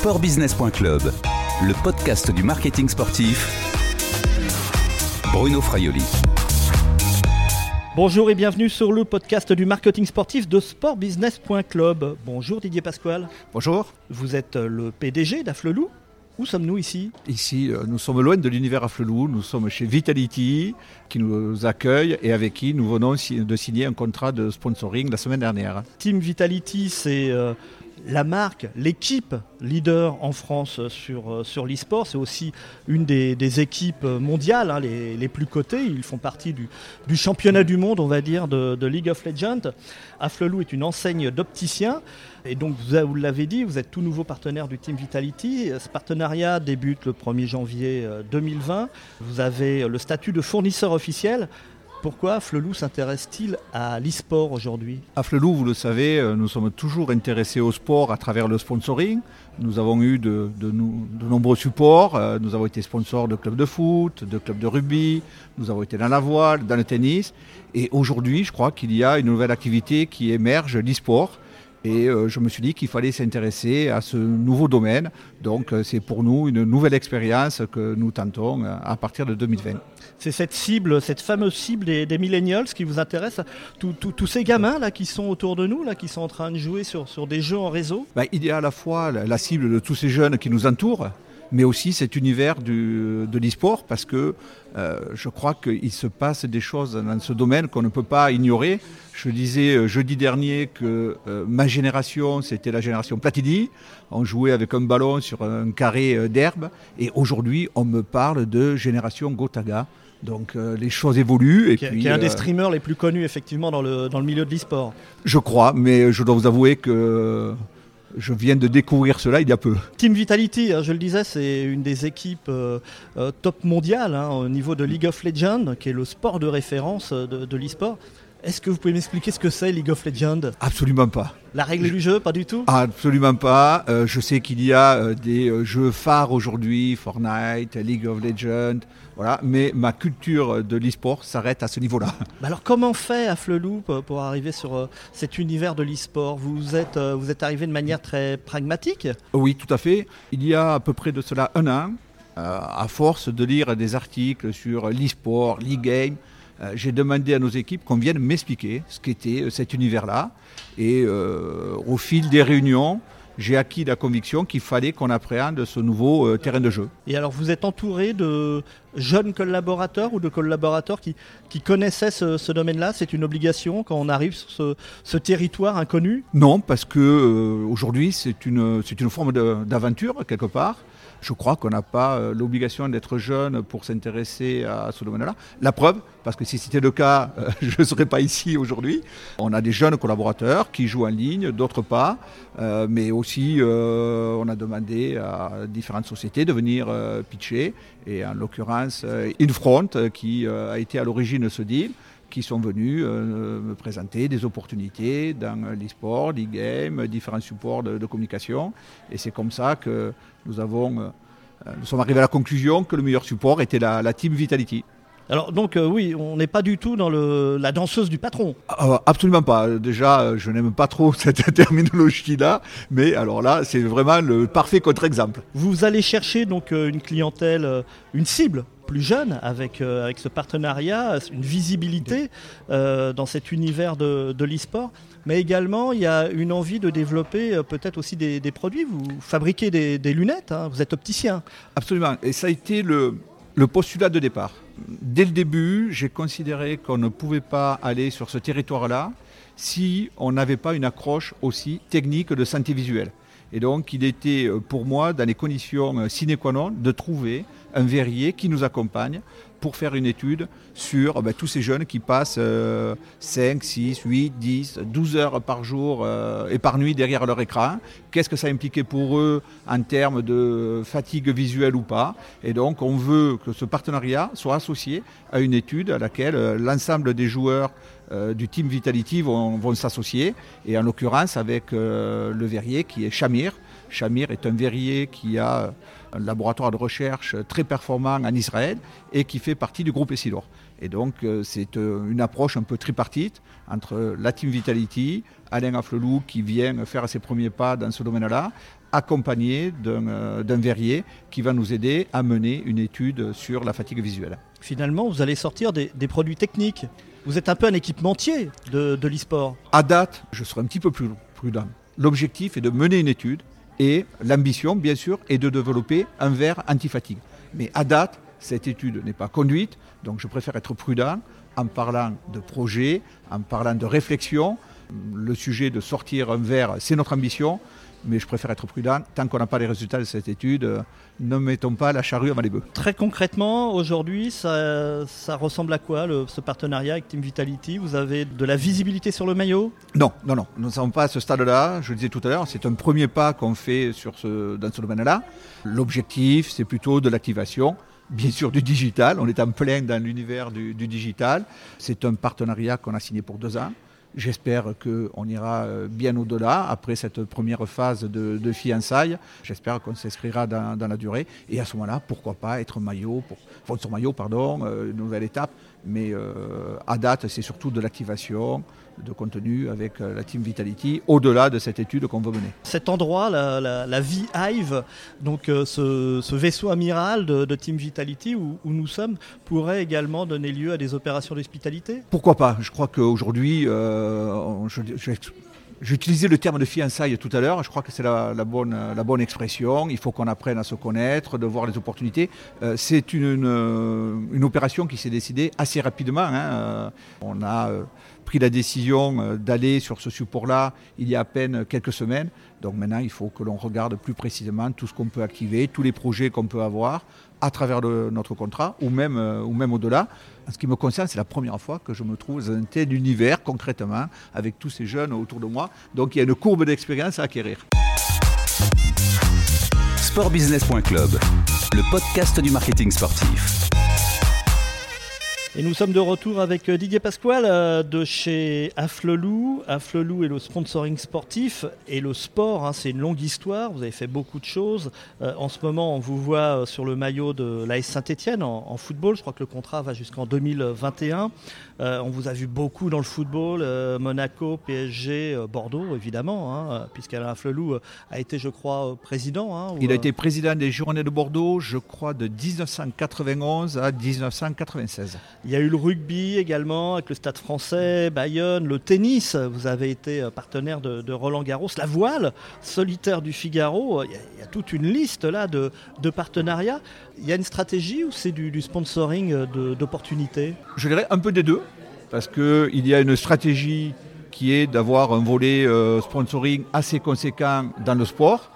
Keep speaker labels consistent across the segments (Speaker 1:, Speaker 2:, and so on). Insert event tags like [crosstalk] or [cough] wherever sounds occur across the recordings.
Speaker 1: Sportbusiness.club, le podcast du marketing sportif. Bruno Fraioli.
Speaker 2: Bonjour et bienvenue sur le podcast du marketing sportif de sportbusiness.club. Bonjour Didier Pasquale.
Speaker 3: Bonjour.
Speaker 2: Vous êtes le PDG d'Afflelou. Où sommes-nous ici?
Speaker 3: Ici, euh, nous sommes loin de l'univers Afflelou. Nous sommes chez Vitality qui nous accueille et avec qui nous venons de signer un contrat de sponsoring la semaine dernière.
Speaker 2: Team Vitality, c'est euh, la marque, l'équipe leader en France sur, euh, sur l'e-sport. C'est aussi une des, équipes mondiales, hein, les, plus cotées. Ils font partie du, championnat du monde, on va dire, de, League of Legends. Afflelou est une enseigne d'opticiens. Et donc, vous, l'avez dit, vous êtes tout nouveau partenaire du Team Vitality. Ce partenariat débute le 1er janvier 2020. Euh, vous avez le statut de fournisseur officiel. Pourquoi Afflelou s'intéresse-t-il à l'e-sport aujourd'hui?
Speaker 3: Afflelou, vous le savez, euh, nous sommes toujours intéressés au sport à travers le sponsoring. Nous avons eu de, nombreux supports. Euh, nous avons été sponsors de clubs de foot, de clubs de rugby. Nous avons été dans la voile, dans le tennis. Et aujourd'hui, je crois qu'il y a une nouvelle activité qui émerge, l'e-sport. Et euh, je me suis dit qu'il fallait s'intéresser à ce nouveau domaine. Donc c'est pour nous une nouvelle expérience que nous tentons à partir de 2020
Speaker 2: c'est cette cible, cette fameuse cible des, millennials qui vous intéresse. Tous ces gamins là qui sont autour de nous, là, qui sont en train de jouer sur, sur des jeux en réseau?
Speaker 3: Bah, il y a à la fois la, cible de tous ces jeunes qui nous entourent, mais aussi cet univers du, de l'e-sport parce que euh, je crois qu'il se passe des choses dans ce domaine qu'on ne peut pas ignorer. Je disais euh, jeudi dernier que euh, ma génération, c'était la génération Platini. On jouait avec un ballon sur un carré d'herbe. Et aujourd'hui, on me parle de génération Gotaga. Donc euh, les choses évoluent.
Speaker 2: Et qui, puis, est un des streamers les plus connus effectivement dans le, dans le milieu de l'e-sport.
Speaker 3: Je crois, mais je dois vous avouer que je viens de découvrir cela il y a peu.
Speaker 2: Team Vitality, hein, je le disais, c'est une des équipes euh, top mondiales hein, au niveau de League of Legends, qui est le sport de référence de, de l'e-sport. Est-ce que vous pouvez m'expliquer ce que c'est League of Legends?
Speaker 3: Absolument pas.
Speaker 2: La règle du jeu, pas du tout?
Speaker 3: Absolument pas. Euh, je sais qu'il y a euh, des euh, jeux phares aujourd'hui, Fortnite, League of Legends, voilà, mais ma culture de l'e-sport s'arrête à ce niveau-là.
Speaker 2: Bah alors comment fait Afflelou pour arriver sur cet univers de l'e-sport? Vous êtes, vous êtes arrivé de manière très pragmatique?
Speaker 3: Oui, tout à fait. Il y a à peu près de cela un an, à force de lire des articles sur l'e-sport, l'e-game, euh, j'ai demandé à nos équipes qu'on vienne m'expliquer ce qu'était euh, cet univers-là. Et euh, au fil des réunions, j'ai acquis la conviction qu'il fallait qu'on appréhende ce nouveau terrain de jeu.
Speaker 2: Et alors vous êtes entouré de jeunes collaborateurs ou de collaborateurs qui, qui connaissaient ce, domaine-là? C'est une obligation quand on arrive sur ce, territoire inconnu?
Speaker 3: Non, parce que aujourd'hui c'est une, c'est une forme d'aventure quelque part. Je crois qu'on n'a pas euh, l'obligation d'être jeune pour s'intéresser à ce domaine-là. La preuve, parce que si c'était le cas, euh, [laughs] je ne serais pas ici aujourd'hui. On a des jeunes collaborateurs qui jouent en ligne, d'autres pas, euh, mais aussi on a demandé à différentes sociétés de venir pitcher, et en l'occurrence Infront qui a été à l'origine de ce deal qui sont venus me présenter des opportunités dans l'e-sport, l'e-game, différents supports de, de, communication. Et c'est comme ça que nous, avons, euh, nous sommes arrivés à la conclusion que le meilleur support était la, Team Vitality.
Speaker 2: Alors donc euh, oui, on n'est pas du tout dans le, la danseuse du patron.
Speaker 3: Ah, ah, absolument pas. Déjà, euh, je n'aime pas trop [laughs] cette terminologie-là, mais alors là, c'est vraiment le parfait contre-exemple.
Speaker 2: Vous allez chercher donc une clientèle, une cible plus jeune avec, avec ce partenariat, une visibilité dans cet univers de, de l'e-sport mais également il y a une envie de développer euh, peut-être aussi des, produits. Vous fabriquez des, lunettes, hein. vous êtes opticien.
Speaker 3: Absolument, et ça a été le, le postulat de départ. Dès le début, j'ai considéré qu'on ne pouvait pas aller sur ce territoire-là si on n'avait pas une accroche aussi technique de santé visuelle. Et donc, il était euh, pour moi, dans les conditions euh, sine qua non, de trouver un verrier qui nous accompagne pour faire une étude sur eh ben, tous ces jeunes qui passent 5, 6, 8, 10, 12 heures par jour euh, et par nuit derrière leur écran. Qu'est-ce que ça impliquait pour eux en termes de fatigue visuelle ou pas? Et donc on veut que ce partenariat soit associé à une étude à laquelle euh, l'ensemble des joueurs euh, du Team Vitality vont, s'associer. Et en l'occurrence avec le verrier qui est Shamir. Shamir est un verrier qui a un laboratoire de recherche très performant en Israël et qui fait partie du groupe Essilor. Et donc euh, c'est euh, une approche un peu tripartite entre la Team Vitality, Alain Afflelou qui vient faire ses premiers pas dans ce domaine-là, accompagné d'un verrier qui va nous aider à mener une étude sur la fatigue visuelle.
Speaker 2: Finalement, vous allez sortir des, produits techniques. Vous êtes un peu un équipementier de, de l'e-sport.
Speaker 3: À date, je serai un petit peu plus prudent. L'objectif est de mener une étude et l'ambition, bien sûr, est de développer un verre anti-fatigue. Mais à date, cette étude n'est pas conduite, donc je préfère être prudent en parlant de projet, en parlant de réflexion. Le sujet de sortir un verre, c'est notre ambition mais je préfère être prudent. Tant qu'on n'a pas les résultats de cette étude, euh, ne mettons pas la charrue avant les bœufs.
Speaker 2: Très concrètement, aujourd'hui, ça, ressemble à quoi ce partenariat avec Team Vitality? Vous avez de la visibilité sur le maillot?
Speaker 3: Non, non, non. Nous ne sommes pas à ce stade-là. Je le disais tout à l'heure, c'est un premier pas qu'on fait sur ce, dans ce domaine-là. L'objectif, c'est plutôt de l'activation bien sûr du digital. On est en plein dans l'univers du, digital. C'est un partenariat qu'on a signé pour deux ans. J'espère qu'on ira euh, bien au-delà après cette première phase de, fiançailles. J'espère qu'on s'inscrira dans, la durée. Et à ce moment-là, pourquoi pas être maillot, pour, sur maillot, pardon, euh, nouvelle étape. Mais euh, à date, c'est surtout de l'activation de contenu avec la Team Vitality, au-delà de cette étude qu'on veut mener.
Speaker 2: Cet endroit, la, la, V-Hive, donc ce, vaisseau amiral de, Team Vitality où, nous sommes, pourrait également donner lieu à des opérations d'hospitalité?
Speaker 3: Pourquoi pas? Je crois qu'aujourd'hui, euh, j'ai utilisé le terme de fiançailles tout à l'heure, je crois que c'est la, bonne, expression. Il faut qu'on apprenne à se connaître, de voir les opportunités. Euh, c'est une, une, opération qui s'est décidée assez rapidement. Hein. Euh, on a pris la décision d'aller sur ce support-là il y a à peine quelques semaines. Donc maintenant, il faut que l'on regarde plus précisément tout ce qu'on peut activer, tous les projets qu'on peut avoir à travers notre contrat ou même au-delà. Ce qui me concerne, c'est la première fois que je me trouve dans un tel univers concrètement avec tous ces jeunes autour de moi. Donc il y a une courbe d'expérience à acquérir.
Speaker 1: Sportbusiness.club, le podcast du marketing sportif.
Speaker 2: Et nous sommes de retour avec euh, Didier Pasquale euh, de chez Afflelou. Afflelou est le sponsoring sportif et le sport, hein, c'est une longue histoire. Vous avez fait beaucoup de choses. Euh, en ce moment, on vous voit sur le maillot de l'AS Saint-Etienne en, football. Je crois que le contrat va jusqu'en 2021. on vous a vu beaucoup dans le football, Monaco, PSG, Bordeaux, évidemment, hein, puisqu'Alain Afflelou a été, je crois, président.
Speaker 3: Hein, Il a été président des Journées de Bordeaux, je crois, de 1991 à 1996.
Speaker 2: Il y a eu le rugby également avec le Stade français, Bayonne, le tennis. Vous avez été euh, partenaire de, Roland Garros, la voile, solitaire du Figaro. Il y a, toute une liste là de, partenariats. Il y a une stratégie ou c'est du, sponsoring euh, d'opportunités?
Speaker 3: Je dirais un peu des deux, parce qu'il y a une stratégie qui est d'avoir un volet euh, sponsoring assez conséquent dans le sport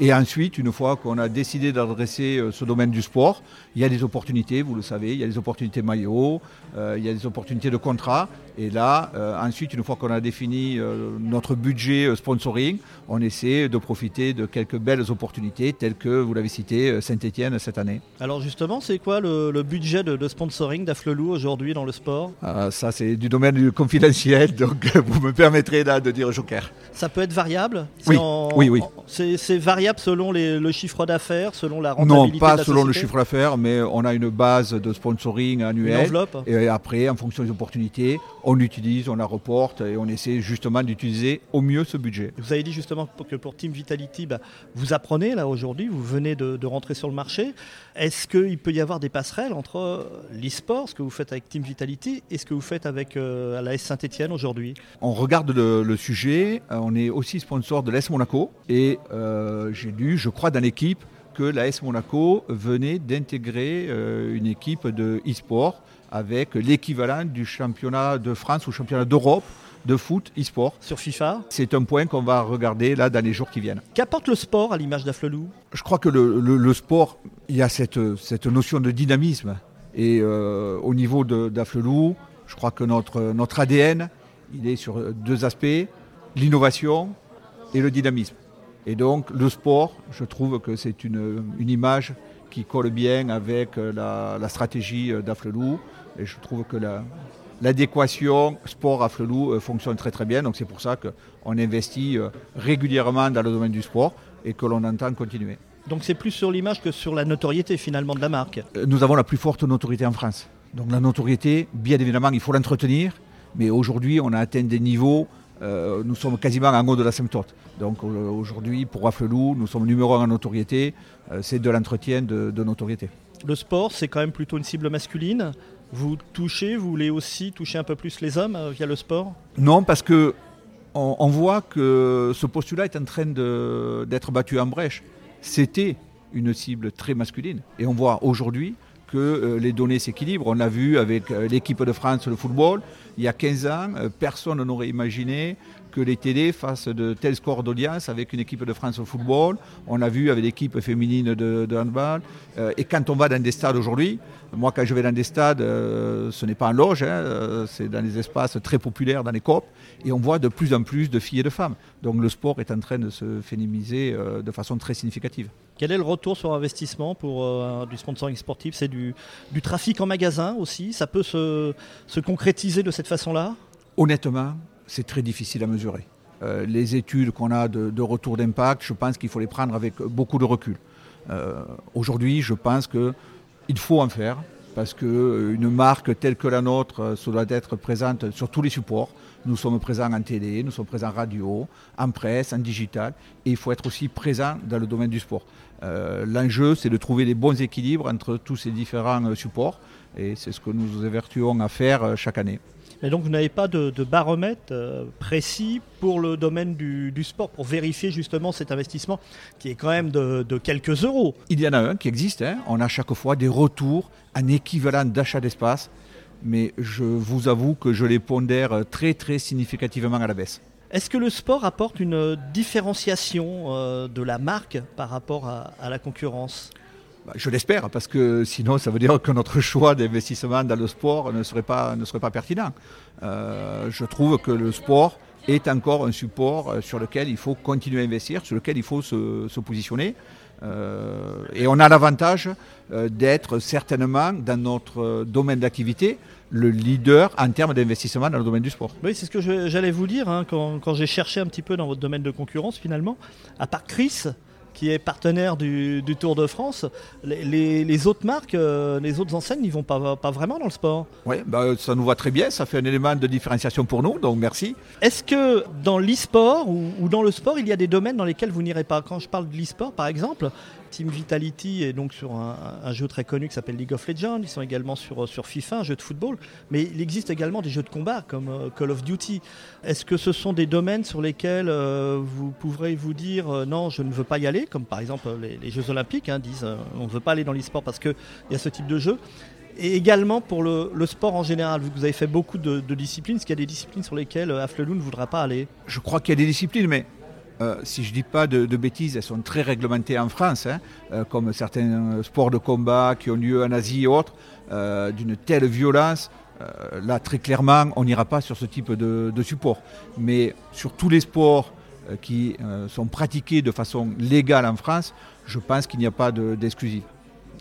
Speaker 3: et ensuite, une fois qu'on a décidé d'adresser euh, ce domaine du sport, il y a des opportunités, vous le savez, il y a des opportunités maillot, euh, il y a des opportunités de contrat. Et là, euh, ensuite, une fois qu'on a défini notre budget sponsoring, on essaie de profiter de quelques belles opportunités telles que, vous l'avez cité, Saint-Etienne cette année.
Speaker 2: Alors justement, c'est quoi le, budget de, sponsoring d'Afflelou aujourd'hui dans le sport?
Speaker 3: Ah, Ça, c'est du domaine du confidentiel, [laughs] donc vous me permettrez là de dire joker.
Speaker 2: Ça peut être variable?
Speaker 3: Oui, oui, oui.
Speaker 2: C'est variable selon le chiffre d'affaires, selon la rentabilité
Speaker 3: Non, pas selon le chiffre d'affaires, mais on a une base de sponsoring annuelle.
Speaker 2: Et
Speaker 3: après, en fonction des opportunités, on l'utilise, on la reporte et on essaie justement d'utiliser au mieux ce budget.
Speaker 2: Vous avez dit justement que pour Team Vitality, bah, vous apprenez là aujourd'hui, vous venez de, rentrer sur le marché. Est-ce qu'il peut y avoir des passerelles entre euh, l'e-sport, ce que vous faites avec Team Vitality, et ce que vous faites avec euh, la S Saint-Etienne aujourd'hui?
Speaker 3: On regarde le, sujet, euh, on est aussi sponsor de l'S Monaco et j'ai lu, je crois, dans l'équipe que l'AS Monaco venait d'intégrer euh, une équipe de e-sport avec l'équivalent du championnat de France ou championnat d'Europe de foot e-sport.
Speaker 2: Sur FIFA
Speaker 3: C'est un point qu'on va regarder là dans les jours qui viennent.
Speaker 2: Qu'apporte le sport à l'image d'Afflelou?
Speaker 3: Je crois que le, sport, il y a cette, cette notion de dynamisme. Et euh, au niveau d'Afflelou, je crois que notre, notre ADN, il est sur deux aspects, l'innovation et le dynamisme. Et donc le sport, je trouve que c'est une, image qui colle bien avec euh, la, stratégie euh, d'Afflelou. Et je trouve que l'adéquation sport-Afflelou euh, fonctionne très très bien. Donc c'est pour ça qu'on investit régulièrement dans le domaine du sport et que l'on entend continuer.
Speaker 2: Donc c'est plus sur l'image que sur la notoriété finalement de la marque.
Speaker 3: Nous avons la plus forte notoriété en France. Donc la notoriété, bien évidemment, il faut l'entretenir. Mais aujourd'hui, on a atteint des niveaux euh, nous sommes quasiment en haut de la symptote. Donc aujourd'hui, pour Afflelou, nous sommes numéro un en notoriété. c'est de l'entretien de, notoriété.
Speaker 2: Le sport, c'est quand même plutôt une cible masculine. Vous touchez, vous voulez aussi toucher un peu plus les hommes via le sport?
Speaker 3: Non, parce que on, voit que ce postulat est en train d'être battu en brèche. C'était une cible très masculine. Et on voit aujourd'hui que euh, les données s'équilibrent. On l'a vu avec euh, l'équipe de France, le football. Il y a 15 ans, euh, personne n'aurait imaginé que les télés fassent de tels scores d'audience avec une équipe de France au football. On l'a vu avec l'équipe féminine de, handball. et quand on va dans des stades aujourd'hui, moi quand je vais dans des stades, ce n'est pas en loge, hein, c'est dans des espaces très populaires, dans les COP, et on voit de plus en plus de filles et de femmes. Donc le sport est en train de se féminiser de façon très significative.
Speaker 2: Quel est le retour sur investissement pour euh, du sponsoring sportif? C'est du, trafic en magasin aussi? Ça peut se, concrétiser de cette façon-là?
Speaker 3: Honnêtement, c'est très difficile à mesurer. Euh, les études qu'on a de, retour d'impact, je pense qu'il faut les prendre avec beaucoup de recul. Euh, aujourd'hui, je pense qu'il faut en faire parce qu'une marque telle que la nôtre, ça doit être présente sur tous les supports. Nous sommes présents en télé, nous sommes présents en radio, en presse, en digital, et il faut être aussi présent dans le domaine du sport. Euh, l'enjeu, c'est de trouver les bons équilibres entre tous ces différents euh, supports, et c'est ce que nous évertuons à faire euh, chaque année.
Speaker 2: Et donc vous n'avez pas de, baromètre précis pour le domaine du, sport, pour vérifier justement cet investissement qui est quand même de, quelques euros.
Speaker 3: Il y en a un qui existe, hein. on a chaque fois des retours en équivalent d'achat d'espace mais je vous avoue que je les pondère très très significativement à la baisse.
Speaker 2: Est-ce que le sport apporte une différenciation euh, de la marque par rapport à, la concurrence?
Speaker 3: Je l'espère, parce que sinon, ça veut dire que notre [laughs] choix d'investissement dans le sport ne serait pas, ne serait pas pertinent. Euh, je trouve que le sport est encore un support euh, sur lequel il faut continuer à investir, sur lequel il faut se positionner. Euh, et on a l'avantage d'être certainement dans notre domaine d'activité le leader en termes d'investissement dans le domaine du sport.
Speaker 2: Oui, c'est ce que j'allais vous dire hein, quand j'ai cherché un petit peu dans votre domaine de concurrence finalement. À part Chris, qui est partenaire du, Tour de France, les, autres marques, euh, les autres enseignes, ils vont pas, pas vraiment dans le sport.
Speaker 3: Oui, bah, ça nous va très bien, ça fait un élément de différenciation pour nous, donc merci.
Speaker 2: Est-ce que dans l'e-sport ou, ou, dans le sport, il y a des domaines dans lesquels vous n'irez pas? Quand je parle de l'e-sport, par exemple, Team Vitality est donc sur un, jeu très connu qui s'appelle League of Legends. Ils sont également sur, sur FIFA, un jeu de football. Mais il existe également des jeux de combat comme euh, Call of Duty. Est-ce que ce sont des domaines sur lesquels euh, vous pourrez vous dire euh, non, je ne veux pas y aller Comme par exemple les, Jeux Olympiques hein, disent on ne veut pas aller dans l'e-sport parce qu'il y a ce type de jeu. Et également pour le, sport en général, vous avez fait beaucoup de, disciplines. Est-ce qu'il y a des disciplines sur lesquelles Afflelou ne voudra pas aller?
Speaker 3: Je crois qu'il y a des disciplines, mais euh, si je ne dis pas de, bêtises, elles sont très réglementées en France, hein, euh, comme certains sports de combat qui ont lieu en Asie et autres, euh, d'une telle violence. là, très clairement, on n'ira pas sur ce type de, support. Mais sur tous les sports qui sont pratiqués de façon légale en France, je pense qu'il n'y a pas d'exclusif.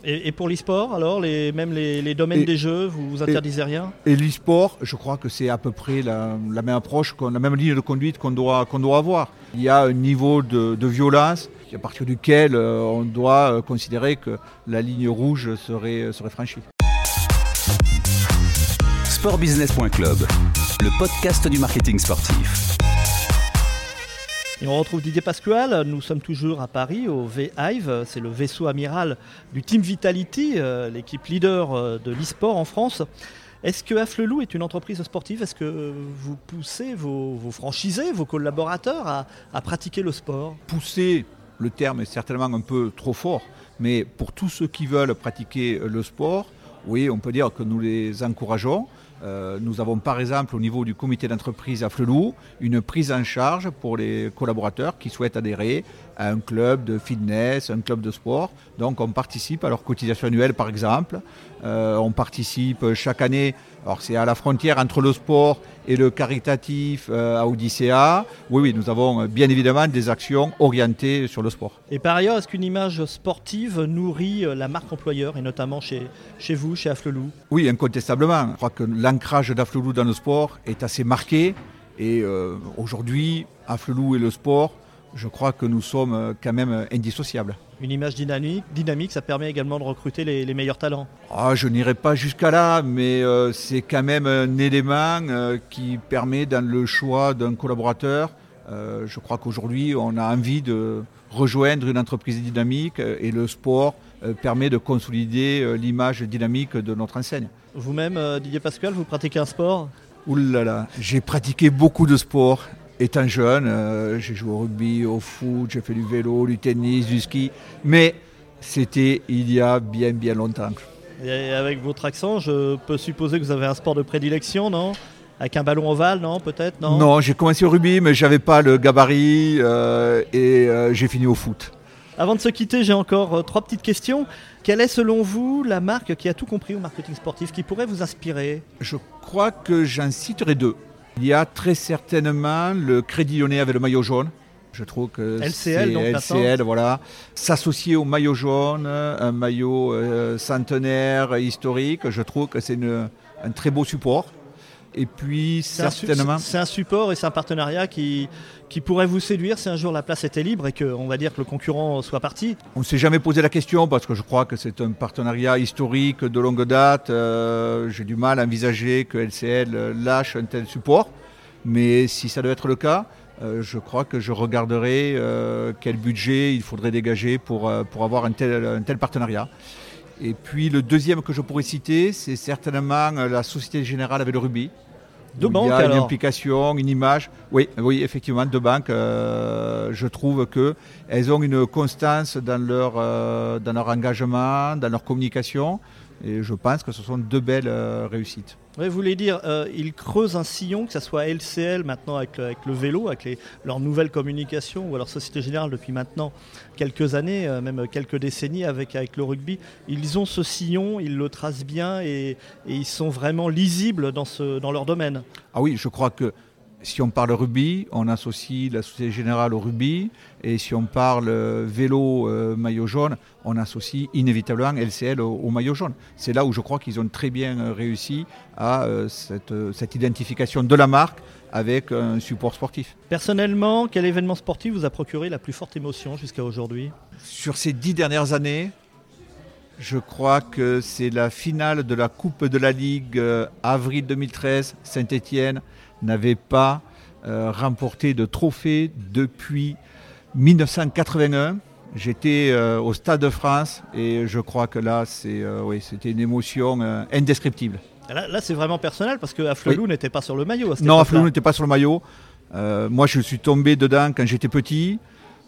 Speaker 2: Et, pour l'e-sport, alors, les, même les, domaines des jeux, vous vous interdisez rien?
Speaker 3: Et l'e-sport, je crois que c'est à peu près la, même approche, la même ligne de conduite qu'on doit, qu'on doit avoir. Il y a un niveau de, violence à partir duquel euh, on doit euh, considérer que la ligne rouge serait, serait franchie.
Speaker 1: Sportbusiness.club, le podcast du marketing sportif.
Speaker 2: Et on retrouve Didier Pasquale, nous sommes toujours à Paris au V-Hive, c'est le vaisseau amiral du Team Vitality, euh, l'équipe leader euh, de l'e-sport en France. Est-ce que Afflelou est une entreprise sportive? Est-ce que vous poussez vos, franchisés, vos collaborateurs à, pratiquer le sport?
Speaker 3: Pousser, le terme est certainement un peu trop fort, mais pour tous ceux qui veulent pratiquer le sport, oui, on peut dire que nous les encourageons. Euh, nous avons par exemple au niveau du comité d'entreprise à Flelou une prise en charge pour les collaborateurs qui souhaitent adhérer à un club de fitness, un club de sport. Donc on participe à leur cotisation annuelle par exemple. Euh, on participe chaque année, alors c'est à la frontière entre le sport et le caritatif euh, à Odyssea. Oui, oui, nous avons bien évidemment des actions orientées sur le sport.
Speaker 2: Et par ailleurs, est-ce qu'une image sportive nourrit la marque employeur et notamment chez, chez vous, chez Afflelou?
Speaker 3: Oui, incontestablement. Je crois que l'ancrage d'Afflelou dans le sport est assez marqué. Et euh, aujourd'hui, Afflelou et le sport je crois que nous sommes euh, quand même indissociables.
Speaker 2: Une image dynamique, dynamique ça permet également de recruter les, meilleurs talents.
Speaker 3: Ah, je n'irai pas jusqu'à là, mais euh, c'est quand même un élément euh, qui permet dans le choix d'un collaborateur. je crois qu'aujourd'hui, on a envie de rejoindre une entreprise dynamique et le sport permet de consolider l'image dynamique de notre enseigne.
Speaker 2: Vous-même, Didier Pascal, vous pratiquez un sport?
Speaker 3: Ouh là là, j'ai pratiqué beaucoup de sports étant jeune, euh, j'ai joué au rugby, au foot, j'ai fait du vélo, du tennis, du ski, mais c'était il y a bien bien longtemps.
Speaker 2: Et avec votre accent, je peux supposer que vous avez un sport de prédilection, non? Avec un ballon ovale, non Peut-être Non,
Speaker 3: non j'ai commencé au rugby, mais j'avais pas le gabarit euh, et euh, j'ai fini au foot.
Speaker 2: Avant de se quitter, j'ai encore trois petites questions. Quelle est selon vous la marque qui a tout compris au marketing sportif, qui pourrait vous inspirer?
Speaker 3: Je crois que j'en citerai deux. Il y a très certainement le Crédit Lyonnais avec le maillot jaune. Je trouve que
Speaker 2: LCL, donc
Speaker 3: LCL, voilà, s'associer au maillot jaune, un maillot euh, centenaire historique. Je trouve que c'est un très beau support. Et puis, certainement.
Speaker 2: C'est un support et c'est un partenariat qui, qui pourrait vous séduire si un jour la place était libre et qu'on va dire que le concurrent soit parti
Speaker 3: On ne s'est jamais posé la question parce que je crois que c'est un partenariat historique de longue date. Euh, j'ai du mal à envisager que LCL lâche un tel support. Mais si ça doit être le cas, euh, je crois que je regarderai euh, quel budget il faudrait dégager pour, pour avoir un tel, un tel partenariat. Et puis le deuxième que je pourrais citer, c'est certainement la Société Générale avec le rugby.
Speaker 2: Deux banques,
Speaker 3: Il y
Speaker 2: a
Speaker 3: une implication, une image. Oui, oui effectivement, deux banques. Euh, je trouve qu'elles ont une constance dans leur, euh, dans leur engagement, dans leur communication. Et je pense que ce sont deux belles euh, réussites.
Speaker 2: vous voulez dire, euh, ils creusent un sillon, que ce soit LCL maintenant avec, avec le vélo, avec les, leur nouvelle communication, ou alors Société Générale depuis maintenant quelques années, euh, même quelques décennies avec, avec le rugby. Ils ont ce sillon, ils le tracent bien et, et ils sont vraiment lisibles dans, ce, dans leur domaine.
Speaker 3: Ah oui, je crois que si on parle rugby, on associe la Société Générale au rugby. Et si on parle euh, vélo euh, maillot jaune, on associe inévitablement LCL au, maillot jaune. C'est là où je crois qu'ils ont très bien euh, réussi à cette, cette, identification de la marque avec un support sportif.
Speaker 2: Personnellement, quel événement sportif vous a procuré la plus forte émotion jusqu'à aujourd'hui?
Speaker 3: Sur ces dix dernières années, je crois que c'est la finale de la Coupe de la Ligue avril 2013, Saint-Étienne n'avait pas euh, remporté de trophée depuis 1981. J'étais euh, au Stade de France et je crois que là, c'est, euh, oui, c'était une émotion indescriptible.
Speaker 2: Là, c'est vraiment personnel parce que Afflelou n'était pas sur le maillot.
Speaker 3: non, Afflelou n'était pas sur le maillot. moi, je suis tombé dedans quand j'étais petit.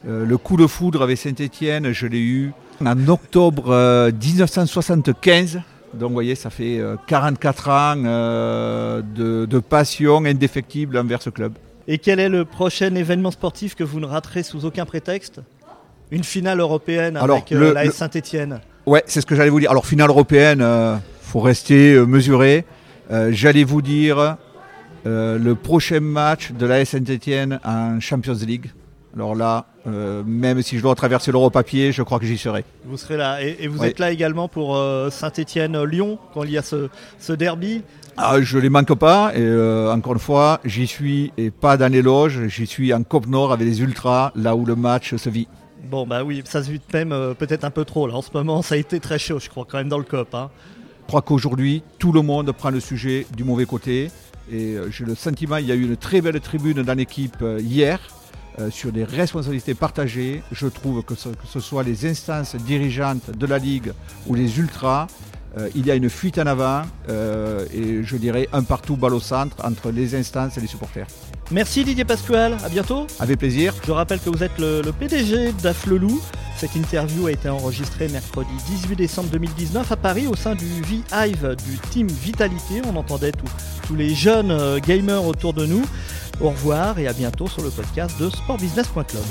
Speaker 3: le coup de foudre avec Saint-Etienne, je l'ai eu en octobre 1975. Donc vous voyez, ça fait 44 euh, ans euh, de, passion indéfectible envers ce club.
Speaker 2: Et quel est le prochain événement sportif que vous ne raterez sous aucun prétexte? Une finale européenne avec euh, la Saint-Etienne
Speaker 3: Ouais, c'est ce que j'allais vous dire. Alors finale européenne, il faut rester mesuré. j'allais vous dire le prochain match de la Saint-Etienne en Champions League. Alors là, euh, même si je dois traverser l'euro papier, je crois que j'y serai.
Speaker 2: Vous serez là. Et, vous êtes là également pour euh, Saint-Etienne-Lyon, quand il y a ce, derby?
Speaker 3: Ah, Je ne les manque pas. Et euh, encore une fois, j'y suis, et pas dans les loges, j'y suis en Côte Nord avec les Ultras, là où le match se vit.
Speaker 2: Bon, bah oui, ça se vit même peut-être un peu trop. Là. En ce moment, ça a été très chaud, je crois, quand même dans le COP. Hein.
Speaker 3: Je crois qu'aujourd'hui, tout le monde prend le sujet du mauvais côté. Et j'ai le sentiment, il y a eu une très belle tribune dans l'équipe hier euh, sur des responsabilités partagées. Je trouve que ce, que ce, soit les instances dirigeantes de la Ligue ou les ultras, euh, il y a une fuite en avant euh, et je dirais un partout balle au centre entre les instances et les supporters.
Speaker 2: Merci Didier Pasquale, à bientôt.
Speaker 3: Avec plaisir.
Speaker 2: Je rappelle que vous êtes le, PDG d'Aflelou. Cette interview a été enregistrée mercredi 18 décembre 2019 à Paris au sein du V-Hive du team Vitalité. On entendait tous les jeunes gamers autour de nous. Au revoir et à bientôt sur le podcast de sportbusiness.club.